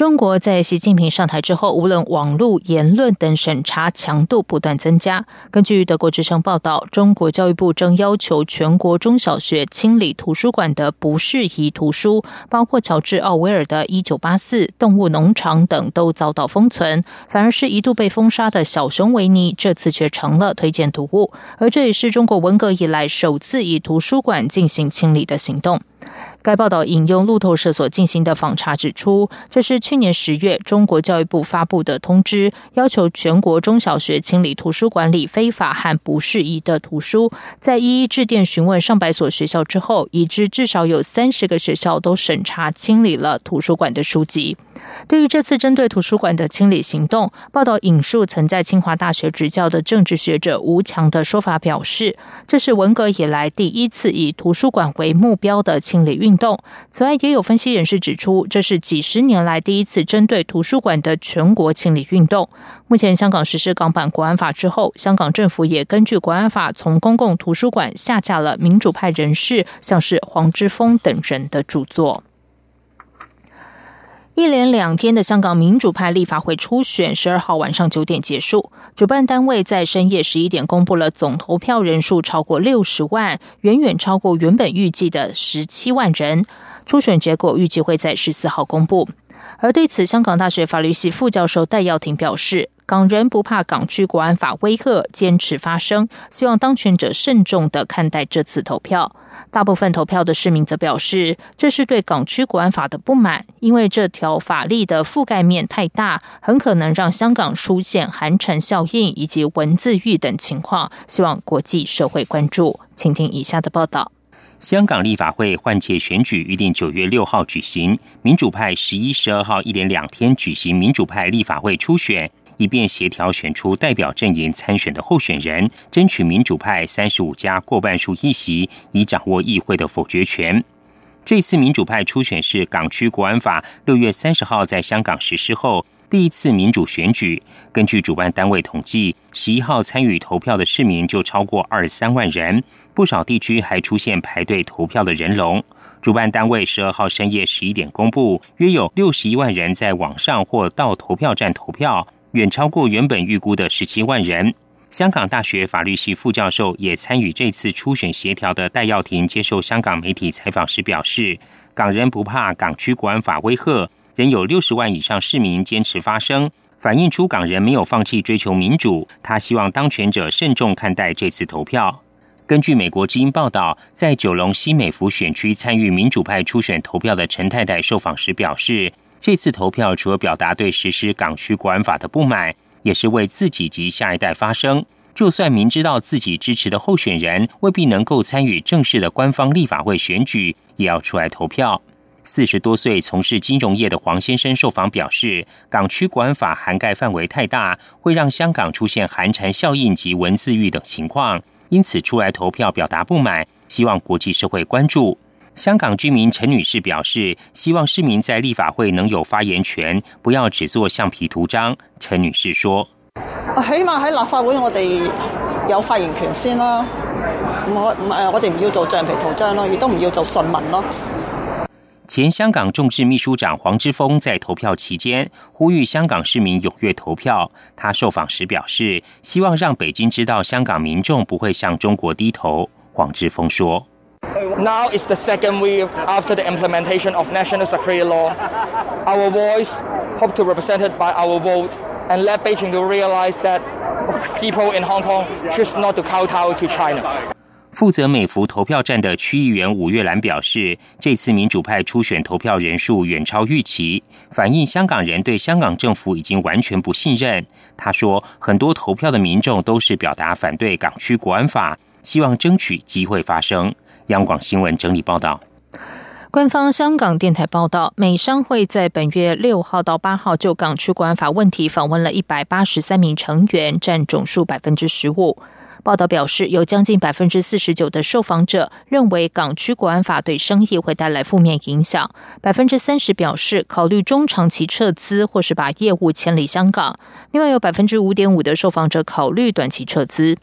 中国在习近平上台之后，无论网络言论等审查强度不断增加。根据德国之声报道，中国教育部正要求全国中小学清理图书馆的不适宜图书，包括乔治·奥威尔的《一九八四》《动物农场》等都遭到封存，反而是一度被封杀的小熊维尼，这次却成了推荐读物。而这也是中国文革以来首次以图书馆进行清理的行动。该报道引用路透社所进行的访查指出，这是去年十月中国教育部发布的通知，要求全国中小学清理图书馆里非法和不适宜的图书。在一一致电询问上百所学校之后，已知至少有三十个学校都审查清理了图书馆的书籍。对于这次针对图书馆的清理行动，报道引述曾在清华大学执教的政治学者吴强的说法表示，这是文革以来第一次以图书馆为目标的清理运动。此外，也有分析人士指出，这是几十年来第一次针对图书馆的全国清理运动。目前，香港实施港版国安法之后，香港政府也根据国安法从公共图书馆下架了民主派人士，像是黄之锋等人的著作。一连两天的香港民主派立法会初选，十二号晚上九点结束。主办单位在深夜十一点公布了总投票人数超过六十万，远远超过原本预计的十七万人。初选结果预计会在十四号公布。而对此，香港大学法律系副教授戴耀廷表示。港人不怕港区国安法威吓，坚持发声，希望当权者慎重的看待这次投票。大部分投票的市民则表示，这是对港区国安法的不满，因为这条法律的覆盖面太大，很可能让香港出现寒蝉效应以及文字狱等情况，希望国际社会关注。请听以下的报道：香港立法会换届选举预定九月六号举行，民主派十一、十二号一连两天举行民主派立法会初选。以便协调选出代表阵营参选的候选人，争取民主派三十五家过半数议席，以掌握议会的否决权。这次民主派初选是港区国安法六月三十号在香港实施后第一次民主选举。根据主办单位统计，十一号参与投票的市民就超过二十三万人，不少地区还出现排队投票的人龙。主办单位十二号深夜十一点公布，约有六十一万人在网上或到投票站投票。远超过原本预估的十七万人。香港大学法律系副教授也参与这次初选协调的戴耀廷接受香港媒体采访时表示：“港人不怕港区国安法威吓，仍有六十万以上市民坚持发声，反映出港人没有放弃追求民主。他希望当权者慎重看待这次投票。”根据美国之音报道，在九龙西美孚选区参与民主派初选投票的陈太太受访时表示。这次投票除了表达对实施港区国安法的不满，也是为自己及下一代发声。就算明知道自己支持的候选人未必能够参与正式的官方立法会选举，也要出来投票。四十多岁从事金融业的黄先生受访表示，港区国安法涵盖范围太大，会让香港出现寒蝉效应及文字狱等情况，因此出来投票表达不满，希望国际社会关注。香港居民陈女士表示，希望市民在立法会能有发言权，不要只做橡皮图章。陈女士说：“起码喺立法會，我哋有發言權先啦。我唔誒，我哋唔要做橡皮圖章咯，亦都唔要做順民咯。”前香港众志秘书长黄之锋在投票期间呼吁香港市民踊跃投票。他受访时表示，希望让北京知道香港民众不会向中国低头。黄之锋说。Now is the second week after the implementation of national security law. Our voice hope to represented by our vote and let Beijing to realize that people in Hong Kong choose not to kowtow to China. 负责美孚投票站的区议员吴月兰表示，这次民主派初选投票人数远超预期，反映香港人对香港政府已经完全不信任。他说，很多投票的民众都是表达反对港区国安法，希望争取机会发声。央广新闻整理报道。官方香港电台报道，美商会在本月六号到八号就港区国安法问题访问了一百八十三名成员，占总数百分之十五。报道表示，有将近百分之四十九的受访者认为港区国安法对生意会带来负面影响，百分之三十表示考虑中长期撤资或是把业务迁离香港，另外有百分之五点五的受访者考虑短期撤资。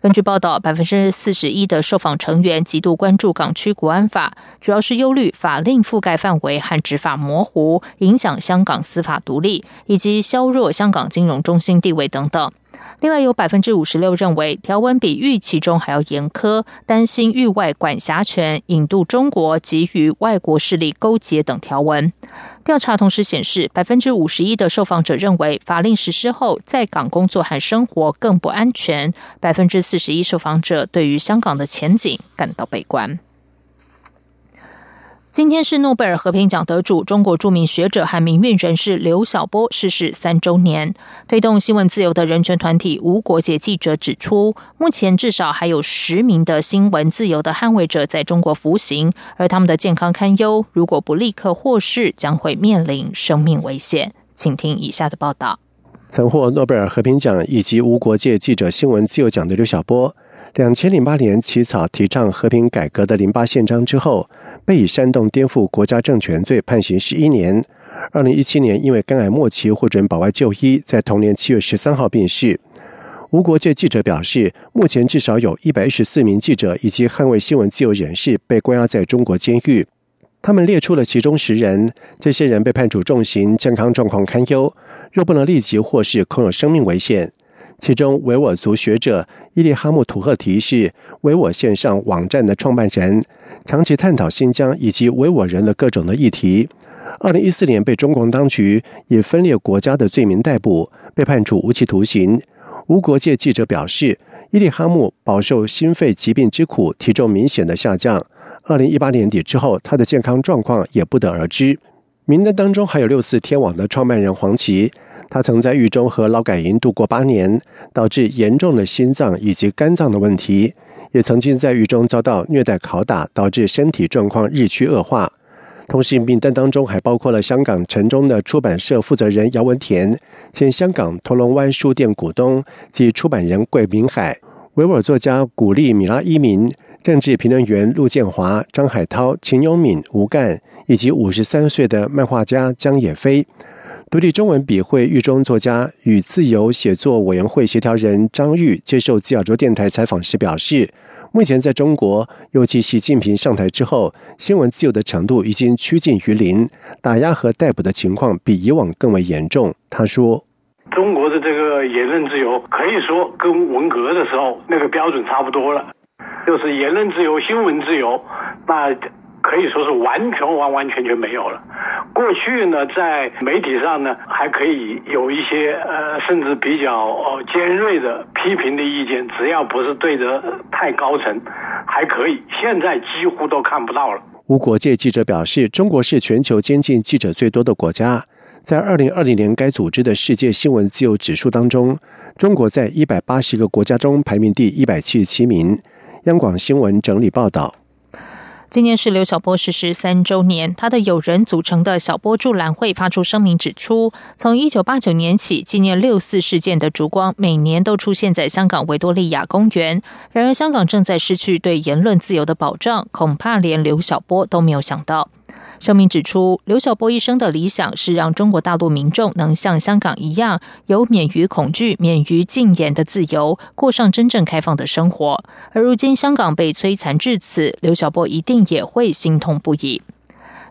根据报道，百分之四十一的受访成员极度关注港区国安法，主要是忧虑法令覆盖范围和执法模糊，影响香港司法独立，以及削弱香港金融中心地位等等。另外有百分之五十六认为条文比预期中还要严苛，担心域外管辖权、引渡中国及与外国势力勾结等条文。调查同时显示，百分之五十一的受访者认为法令实施后在港工作和生活更不安全，百分之四十一受访者对于香港的前景感到悲观。今天是诺贝尔和平奖得主、中国著名学者和民运人士刘晓波逝世三周年。推动新闻自由的人权团体无国界记者指出，目前至少还有十名的新闻自由的捍卫者在中国服刑，而他们的健康堪忧，如果不立刻获释，将会面临生命危险。请听以下的报道：曾获诺贝尔和平奖以及无国界记者新闻自由奖的刘晓波。两千零八年起草提倡和平改革的《零八宪章》之后，被以煽动颠覆国家政权罪判刑十一年。二零一七年因为肝癌末期获准保外就医，在同年七月十三号病逝。无国界记者表示，目前至少有一百一十四名记者以及捍卫新闻自由人士被关押在中国监狱。他们列出了其中十人，这些人被判处重刑，健康状况堪忧，若不能立即获释，恐有生命危险。其中，维吾尔族学者伊利哈木图赫提是维吾尔线上网站的创办人，长期探讨新疆以及维吾尔人的各种的议题。二零一四年被中共当局以分裂国家的罪名逮捕，被判处无期徒刑。无国界记者表示，伊利哈木饱受心肺疾病之苦，体重明显的下降。二零一八年底之后，他的健康状况也不得而知。名单当中还有六四天网的创办人黄奇。他曾在狱中和劳改营度过八年，导致严重的心脏以及肝脏的问题，也曾经在狱中遭到虐待拷打，导致身体状况日趋恶化。同时，名单当中还包括了香港城中的出版社负责人姚文田，前香港铜锣湾书店股东及出版人桂明海，维吾尔作家古力米拉伊民，政治评论员陆建华、张海涛、秦永敏、吴干，以及五十三岁的漫画家江野飞。独立中文笔会狱中作家与自由写作委员会协调人张玉接受自由州电台采访时表示，目前在中国，尤其习近平上台之后，新闻自由的程度已经趋近于零，打压和逮捕的情况比以往更为严重。他说：“中国的这个言论自由可以说跟文革的时候那个标准差不多了，就是言论自由、新闻自由，那。”可以说是完全完完全全没有了。过去呢，在媒体上呢，还可以有一些呃，甚至比较呃尖锐的批评的意见，只要不是对着太高层，还可以。现在几乎都看不到了。无国界记者表示，中国是全球监禁记者最多的国家。在二零二零年该组织的世界新闻自由指数当中，中国在一百八十个国家中排名第一百七十七名。央广新闻整理报道。今年是刘晓波逝世三周年，他的友人组成的小波助澜会发出声明指出，从一九八九年起，纪念六四事件的烛光每年都出现在香港维多利亚公园。然而，香港正在失去对言论自由的保障，恐怕连刘晓波都没有想到。声明指出，刘晓波一生的理想是让中国大陆民众能像香港一样，有免于恐惧、免于禁言的自由，过上真正开放的生活。而如今香港被摧残至此，刘晓波一定也会心痛不已。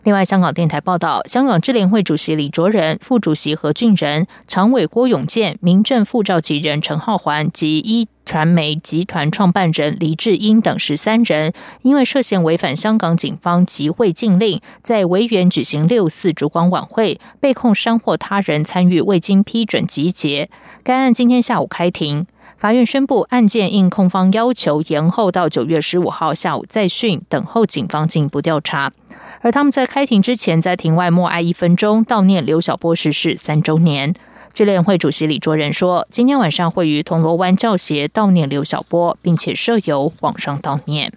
另外，香港电台报道，香港智联会主席李卓人、副主席何俊仁、常委郭永健、民政副召集人陈浩环及一传媒集团创办人黎智英等十三人，因为涉嫌违反香港警方集会禁令，在维园举行六四烛光晚会，被控煽惑他人参与未经批准集结。该案今天下午开庭。法院宣布，案件应控方要求延后到九月十五号下午再讯，等候警方进一步调查。而他们在开庭之前，在庭外默哀一分钟，悼念刘晓波逝世三周年。智联会主席李卓仁说，今天晚上会于铜锣湾教协悼念刘晓波，并且设有网上悼念。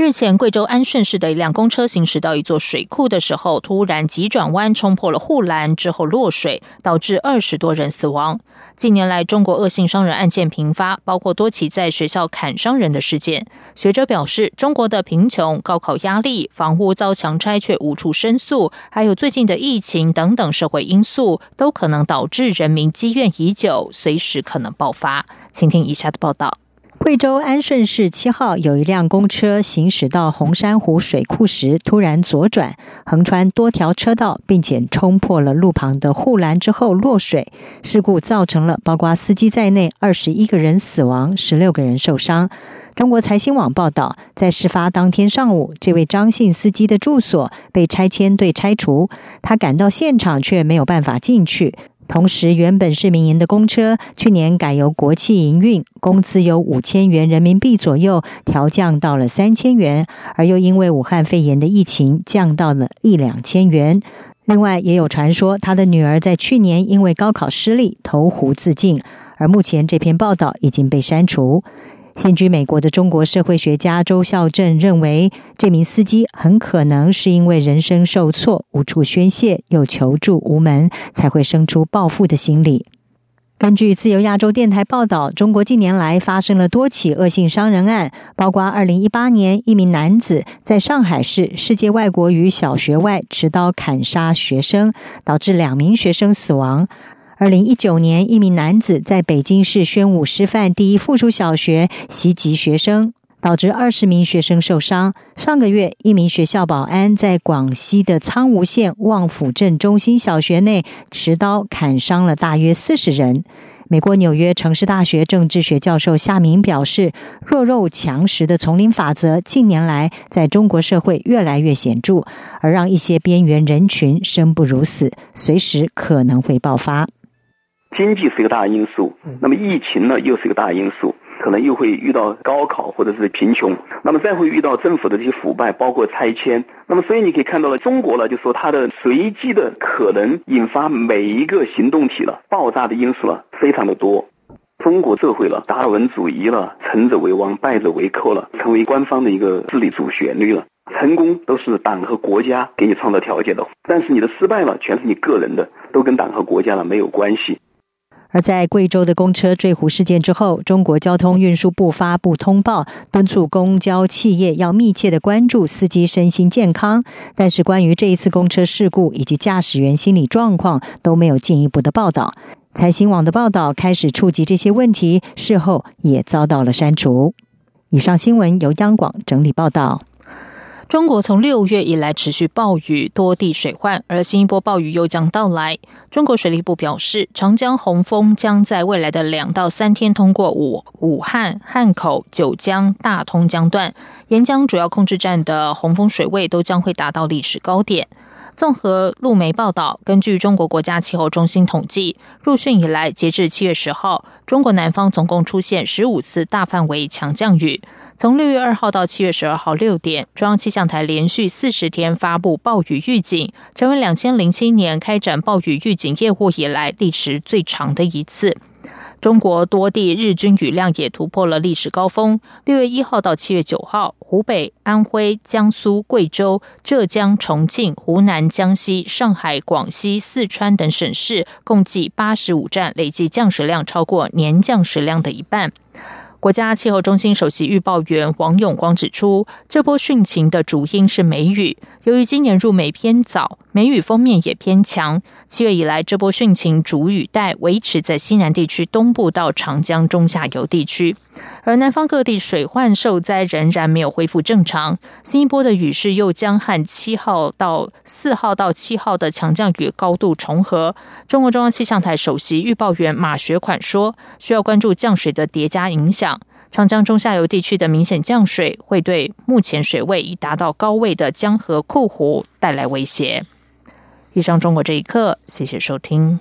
日前，贵州安顺市的一辆公车行驶到一座水库的时候，突然急转弯冲破了护栏，之后落水，导致二十多人死亡。近年来，中国恶性伤人案件频发，包括多起在学校砍伤人的事件。学者表示，中国的贫穷、高考压力、房屋遭强拆却无处申诉，还有最近的疫情等等社会因素，都可能导致人民积怨已久，随时可能爆发。请听以下的报道。贵州安顺市七号有一辆公车行驶到红山湖水库时，突然左转，横穿多条车道，并且冲破了路旁的护栏之后落水。事故造成了包括司机在内二十一个人死亡，十六个人受伤。中国财新网报道，在事发当天上午，这位张姓司机的住所被拆迁队拆除，他赶到现场却没有办法进去。同时，原本是民营的公车，去年改由国企营运，工资由五千元人民币左右调降到了三千元，而又因为武汉肺炎的疫情降到了一两千元。另外，也有传说他的女儿在去年因为高考失利投湖自尽，而目前这篇报道已经被删除。现居美国的中国社会学家周孝正认为，这名司机很可能是因为人生受挫、无处宣泄，又求助无门，才会生出报复的心理。根据自由亚洲电台报道，中国近年来发生了多起恶性伤人案，包括2018年一名男子在上海市世界外国语小学外持刀砍杀学生，导致两名学生死亡。二零一九年，一名男子在北京市宣武师范第一附属小学袭击学生，导致二十名学生受伤。上个月，一名学校保安在广西的苍梧县望府镇中心小学内持刀砍伤了大约四十人。美国纽约城市大学政治学教授夏明表示：“弱肉强食的丛林法则近年来在中国社会越来越显著，而让一些边缘人群生不如死，随时可能会爆发。”经济是一个大因素，那么疫情呢又是一个大因素，可能又会遇到高考或者是贫穷，那么再会遇到政府的这些腐败，包括拆迁，那么所以你可以看到了，中国呢就说它的随机的可能引发每一个行动体了爆炸的因素了非常的多，中国社会了达尔文主义了，成者为王，败者为寇了，成为官方的一个治理主旋律了，成功都是党和国家给你创造条件的，但是你的失败了全是你个人的，都跟党和国家了没有关系。而在贵州的公车坠湖事件之后，中国交通运输部发布通报，敦促公交企业要密切的关注司机身心健康。但是，关于这一次公车事故以及驾驶员心理状况，都没有进一步的报道。财新网的报道开始触及这些问题，事后也遭到了删除。以上新闻由央广整理报道。中国从六月以来持续暴雨，多地水患，而新一波暴雨又将到来。中国水利部表示，长江洪峰将在未来的两到三天通过武武汉、汉口、九江、大通江段，沿江主要控制站的洪峰水位都将会达到历史高点。综合路媒报道，根据中国国家气候中心统计，入汛以来，截至七月十号，中国南方总共出现十五次大范围强降雨。从六月二号到七月十二号六点，中央气象台连续四十天发布暴雨预警，成为两千零七年开展暴雨预警业务以来历时最长的一次。中国多地日均雨量也突破了历史高峰。六月一号到七月九号，湖北、安徽、江苏、贵州、浙江、重庆、湖南、江西、上海、广西、四川等省市共计八十五站，累计降水量超过年降水量的一半。国家气候中心首席预报员王永光指出，这波汛情的主因是梅雨。由于今年入梅偏早，梅雨锋面也偏强。七月以来，这波汛情主雨带维持在西南地区东部到长江中下游地区。而南方各地水患受灾仍然没有恢复正常，新一波的雨势又将和七号到四号到七号的强降雨高度重合。中国中央气象台首席预报员马学款说：“需要关注降水的叠加影响，长江中下游地区的明显降水会对目前水位已达到高位的江河库湖带来威胁。”以上，中国这一刻，谢谢收听。